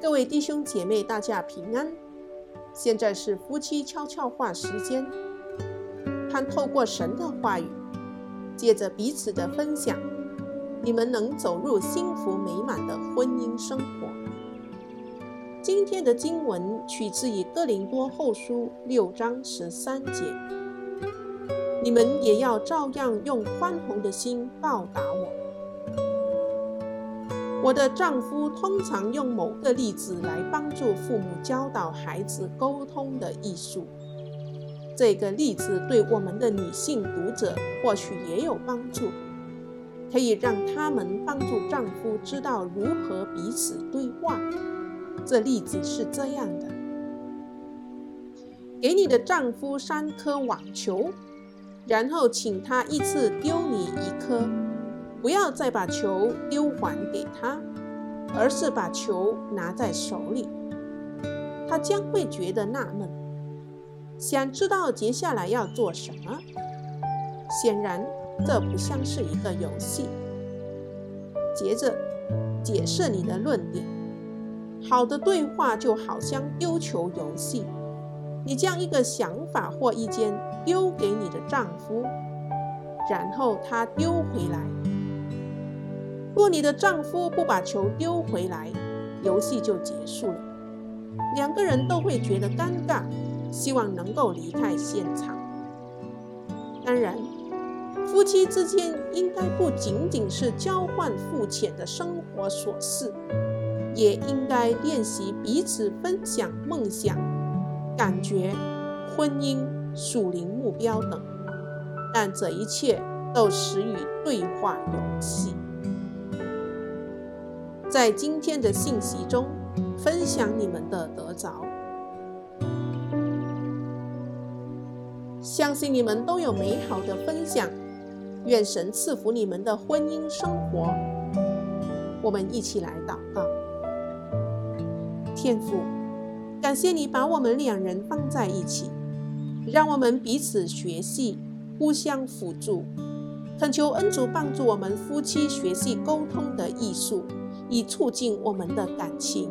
各位弟兄姐妹，大家平安。现在是夫妻悄悄话时间，盼透过神的话语，借着彼此的分享，你们能走入幸福美满的婚姻生活。今天的经文取自于哥林多后书六章十三节，你们也要照样用宽宏的心报答我。我的丈夫通常用某个例子来帮助父母教导孩子沟通的艺术。这个例子对我们的女性读者或许也有帮助，可以让他们帮助丈夫知道如何彼此对话。这例子是这样的：给你的丈夫三颗网球，然后请他一次丢你一颗。不要再把球丢还给他，而是把球拿在手里。他将会觉得纳闷，想知道接下来要做什么。显然，这不像是一个游戏。接着，解释你的论点。好的对话就好像丢球游戏，你将一个想法或意见丢给你的丈夫，然后他丢回来。若你的丈夫不把球丢回来，游戏就结束了。两个人都会觉得尴尬，希望能够离开现场。当然，夫妻之间应该不仅仅是交换肤浅的生活琐事，也应该练习彼此分享梦想、感觉、婚姻、属灵目标等。但这一切都始于对话游戏。在今天的信息中，分享你们的得着，相信你们都有美好的分享。愿神赐福你们的婚姻生活。我们一起来祷告：天父，感谢你把我们两人放在一起，让我们彼此学习，互相辅助。恳求恩主帮助我们夫妻学习沟通的艺术。以促进我们的感情，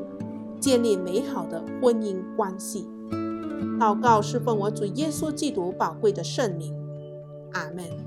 建立美好的婚姻关系。祷告是奉我主耶稣基督宝贵的圣名，阿门。